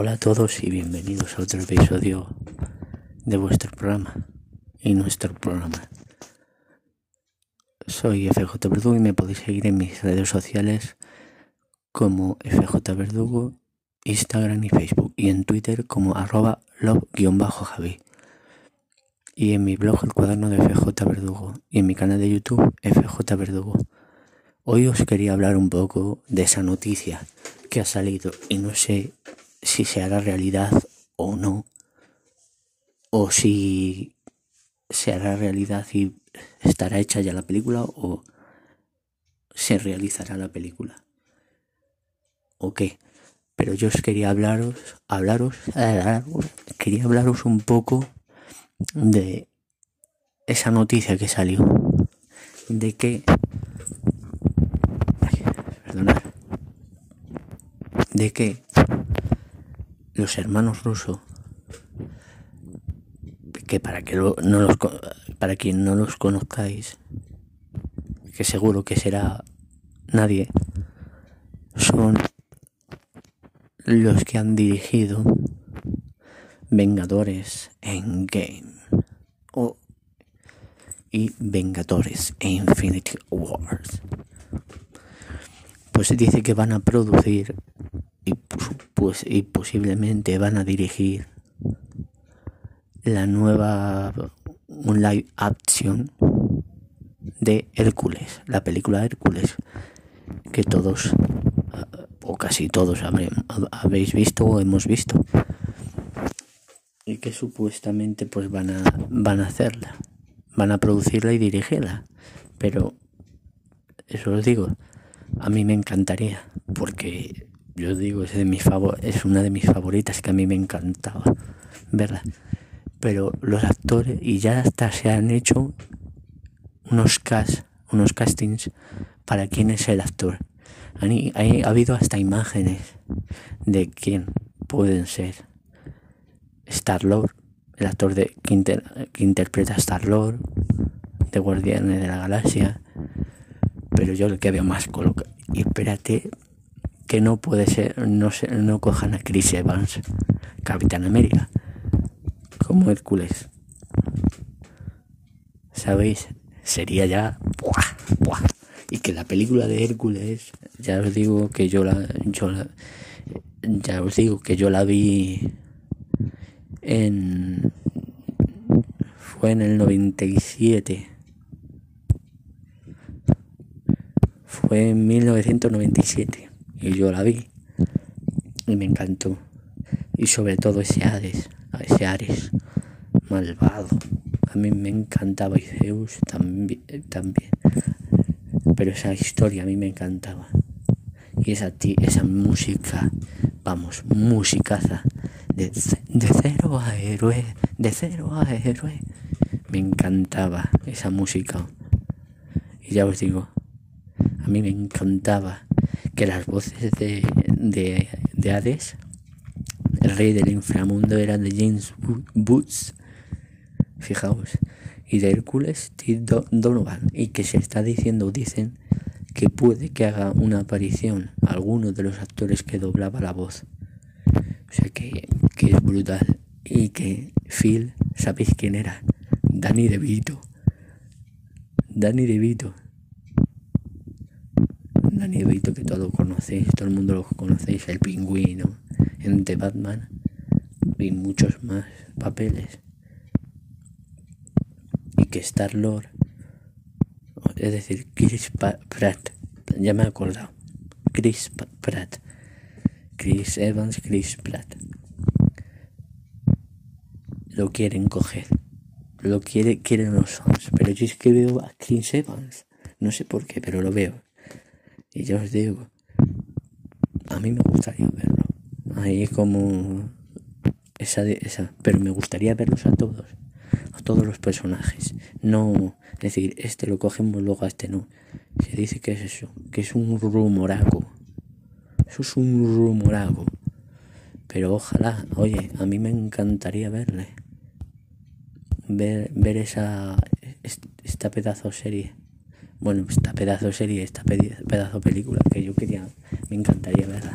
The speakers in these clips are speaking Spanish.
Hola a todos y bienvenidos a otro episodio de vuestro programa y nuestro programa. Soy FJ Verdugo y me podéis seguir en mis redes sociales como FJ Verdugo, Instagram y Facebook y en Twitter como arroba love-javi y en mi blog El Cuaderno de FJ Verdugo y en mi canal de YouTube FJ Verdugo. Hoy os quería hablar un poco de esa noticia que ha salido y no sé si se hará realidad o no, o si se hará realidad y estará hecha ya la película o se realizará la película. ¿O qué? Pero yo os quería hablaros, hablaros, quería hablaros un poco de esa noticia que salió, de que, perdonad, de que los hermanos rusos, que para que no los, para quien no los conozcáis, que seguro que será nadie, son los que han dirigido Vengadores en Game y Vengadores e Infinity Wars. Pues dice que van a producir pues, y posiblemente van a dirigir la nueva un live action de Hércules, la película Hércules, que todos o casi todos habéis visto o hemos visto y que supuestamente pues van a van a hacerla, van a producirla y dirigirla, pero eso os digo, a mí me encantaría porque yo digo, es, de mis favor es una de mis favoritas que a mí me encantaba verla. Pero los actores, y ya hasta se han hecho unos cast, unos castings para quién es el actor. ha habido hasta imágenes de quién pueden ser. Star-Lord, el actor de, que, que interpreta a Star-Lord, de Guardianes de la Galaxia. Pero yo el que veo más colocado. Y espérate, que no puede ser, no, se, no cojan a Chris Evans, Capitán América, como Hércules. ¿Sabéis? Sería ya... Y que la película de Hércules, ya os digo que yo la, yo la, ya os digo que yo la vi en fue en el 97 fue en 1997 y yo la vi y me encantó. Y sobre todo ese Hades, ese Ares malvado. A mí me encantaba y Zeus también, también. Pero esa historia a mí me encantaba. Y esa, esa música, vamos, musicaza. De, de cero a héroe, de cero a héroe. Me encantaba esa música. Y ya os digo, a mí me encantaba que las voces de, de, Hades, el rey del inframundo, eran de James Boots, fijaos, y de Hércules, T. Donovan, y que se está diciendo, dicen, que puede que haga una aparición alguno de los actores que doblaba la voz. O sea que, que es brutal. Y que Phil, ¿sabéis quién era? Danny DeVito. Danny DeVito. Que todos conocéis, todo el mundo lo conocéis, el pingüino, en The Batman y muchos más papeles. Y que Star Lord, es decir, Chris Pratt, ya me he acordado, Chris Pratt, Chris Evans, Chris Pratt, lo quieren coger, lo quiere, quieren los fans, pero yo es que veo a Chris Evans, no sé por qué, pero lo veo y yo os digo, a mí me gustaría verlo. Ahí como esa, esa, pero me gustaría verlos a todos, a todos los personajes. No decir, este lo cogemos, luego a este no. Se dice que es eso, que es un rumorago. Eso es un rumorago. Pero ojalá, oye, a mí me encantaría verle. Ver, ver esa esta pedazo serie bueno, esta pedazo serie, esta pedazo película que yo quería, me encantaría verla.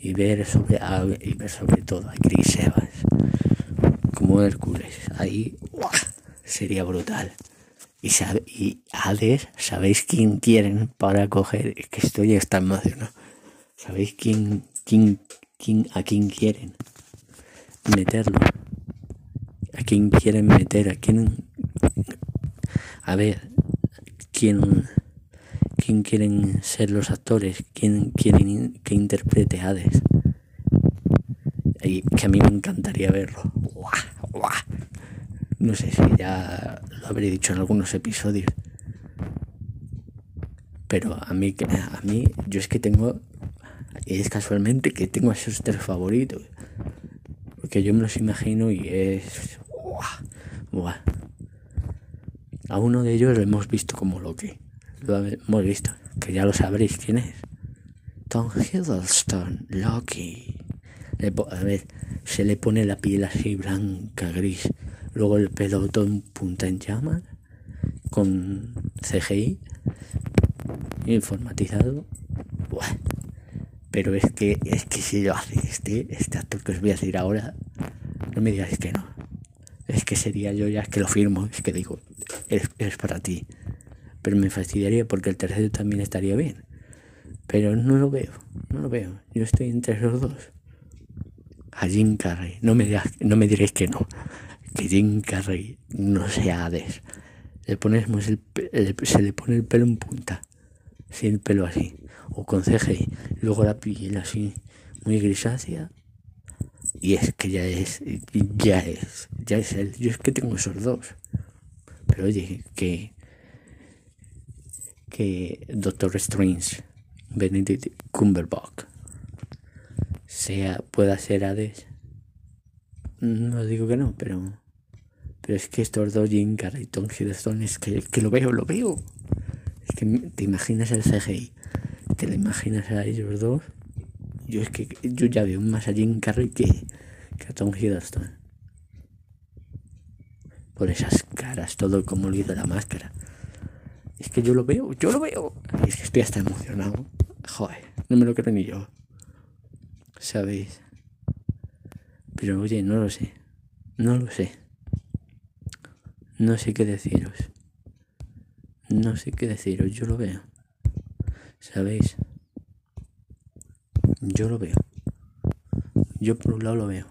y ver sobre y ver sobre todo a Chris Evans como Hércules. Ahí sería brutal. Y, sabe, ¿sabéis quién quieren para coger? Es que estoy hasta emocionado. ¿Sabéis quién, quién, quién, a quién quieren meterlo? ¿A quién quieren meter? ¿A quién? A ver, ¿quién, quién quieren ser los actores? ¿Quién quieren que interprete Hades? Y que a mí me encantaría verlo. No sé si ya lo habré dicho en algunos episodios. Pero a mí, a mí, yo es que tengo, es casualmente que tengo a esos tres favoritos. Porque yo me los imagino y es... A uno de ellos lo hemos visto como lo que. Lo hemos visto, que ya lo sabréis quién es. Tom Hiddleston, Loki. A ver, se le pone la piel así blanca, gris. Luego el pelo todo en punta en llamas. Con CGI. Informatizado. Pero es que, es que si lo hace este, este actor que os voy a decir ahora, no me digáis que no. Es que sería yo ya, que lo firmo, es que digo, es, es para ti. Pero me fastidiaría porque el tercero también estaría bien. Pero no lo veo, no lo veo. Yo estoy entre los dos a Jim Carrey. No me, no me diréis que no. Que Jim Carrey no sea Hades. Le el, se le pone el pelo en punta. Sin el pelo así. O con CGI. Luego la piel así. Muy grisácea. Y es que ya es. Ya es. Ya es él. Yo es que tengo esos dos. Pero oye, que. Que Doctor Strange. Benedict Cumberbatch sea, pueda ser Hades. No digo que no, pero. Pero es que estos dos, Jim Carrey y Tom Hiddleston, es que, que lo veo, lo veo. Es que te imaginas el CGI, te lo imaginas a ellos dos. Yo es que yo ya veo más a Jim Carrey que, que a Tom Hiddleston. Por esas caras, todo como hizo la máscara. Es que yo lo veo, yo lo veo. Es que estoy hasta emocionado. Joder, no me lo creo ni yo. ¿sabéis? Pero oye, no lo sé, no lo sé. No sé qué deciros. No sé qué deciros, yo lo veo. ¿Sabéis? Yo lo veo. Yo por un lado lo veo.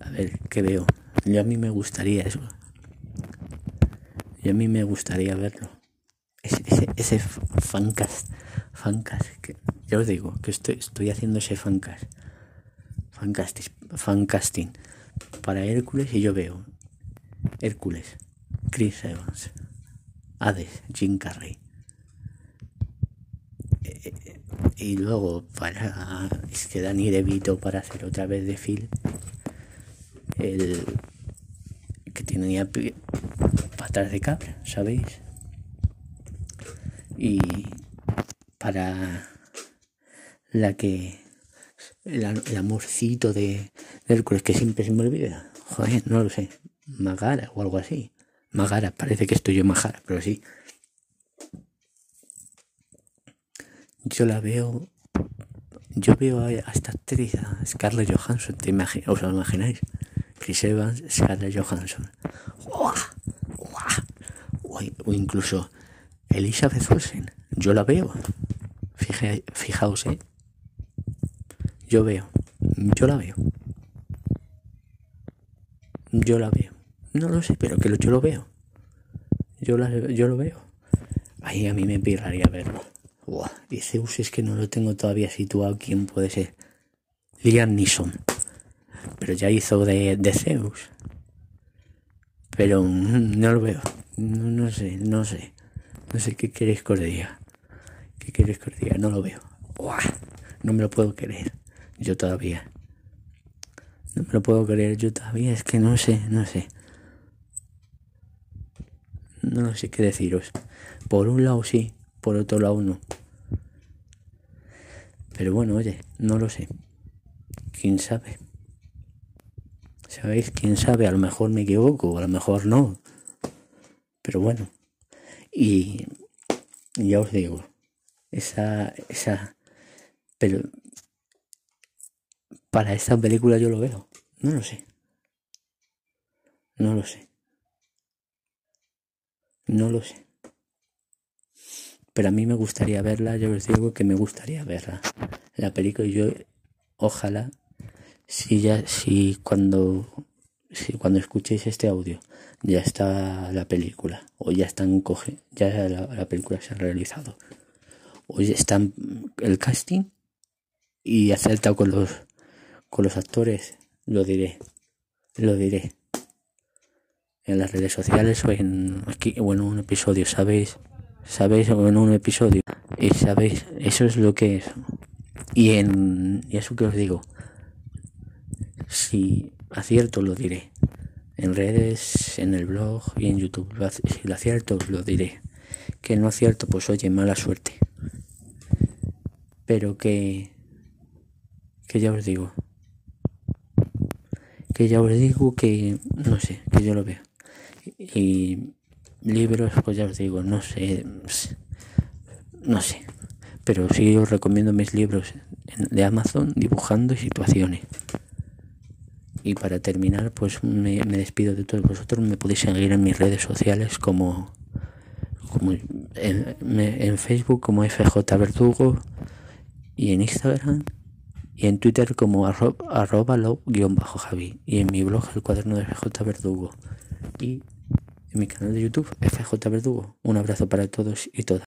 A ver, ¿qué veo? Yo a mí me gustaría eso. Y a mí me gustaría verlo. Ese, ese, ese fancast, fancast que, ya os digo que estoy, estoy haciendo ese fancast, fancasting para Hércules y yo veo Hércules, Chris Evans, Hades, Jim Carrey. Eh, y luego para es que Danny DeVito para hacer otra vez de Phil el que tenía patas de cabra, ¿sabéis? Y para la que el, amorcito de, Hércules que siempre se me olvida. Joder, no lo sé. Magara o algo así. Magara, parece que estoy yo Magara, pero sí. Yo la veo. Yo veo a esta actriz, a Scarlett Johansson, ¿te ¿os lo imagináis? Chris Evans, Scarlett Johansson. O incluso Elizabeth Olsen. Yo la veo. fijaos, ¿eh? Yo veo. Yo la veo. Yo la veo. No lo sé, pero que yo lo veo. Yo, la, yo lo veo. Ahí a mí me pirraría verlo. Y Zeus es que no lo tengo todavía situado. ¿Quién puede ser? Liam Neeson. Pero ya hizo de, de Zeus. Pero no lo veo. No, no, sé, no sé. No sé qué queréis que os diga. ¿Qué queréis que os diga? No lo veo. No me lo puedo creer yo todavía. No me lo puedo creer yo todavía, es que no sé, no sé. No sé qué deciros. Por un lado sí, por otro lado no. Pero bueno, oye, no lo sé. ¿Quién sabe? ¿Sabéis? ¿Quién sabe? A lo mejor me equivoco, a lo mejor no. Pero bueno. Y ya os digo, esa, esa Pero para esta película yo lo veo. No lo sé. No lo sé. No lo sé. Pero a mí me gustaría verla, yo os digo que me gustaría verla. La película yo ojalá si ya si cuando si cuando escuchéis este audio ya está la película o ya están coge ya la, película se ha realizado. O ya están el casting y acertado con los con los actores lo diré lo diré. En las redes sociales o en aquí o en un episodio sabéis sabéis o en un episodio. Y sabéis eso es lo que es. Y en y eso que os digo si acierto lo diré. En redes en el blog y en youtube. Si lo acierto lo diré. Que no acierto pues oye mala suerte. Pero que que ya os digo. Que ya os digo que no sé que yo lo veo. Y libros, pues ya os digo, no sé, no sé, pero sí os recomiendo mis libros de Amazon, dibujando situaciones. Y para terminar, pues me, despido de todos vosotros. Me podéis seguir en mis redes sociales como, como en, Facebook como FJ Verdugo y en Instagram y en Twitter como arroba, arroba lo-javi y en mi blog el cuaderno de FJ Verdugo y en mi canal de YouTube FJ Verdugo. Un abrazo para todos y todas.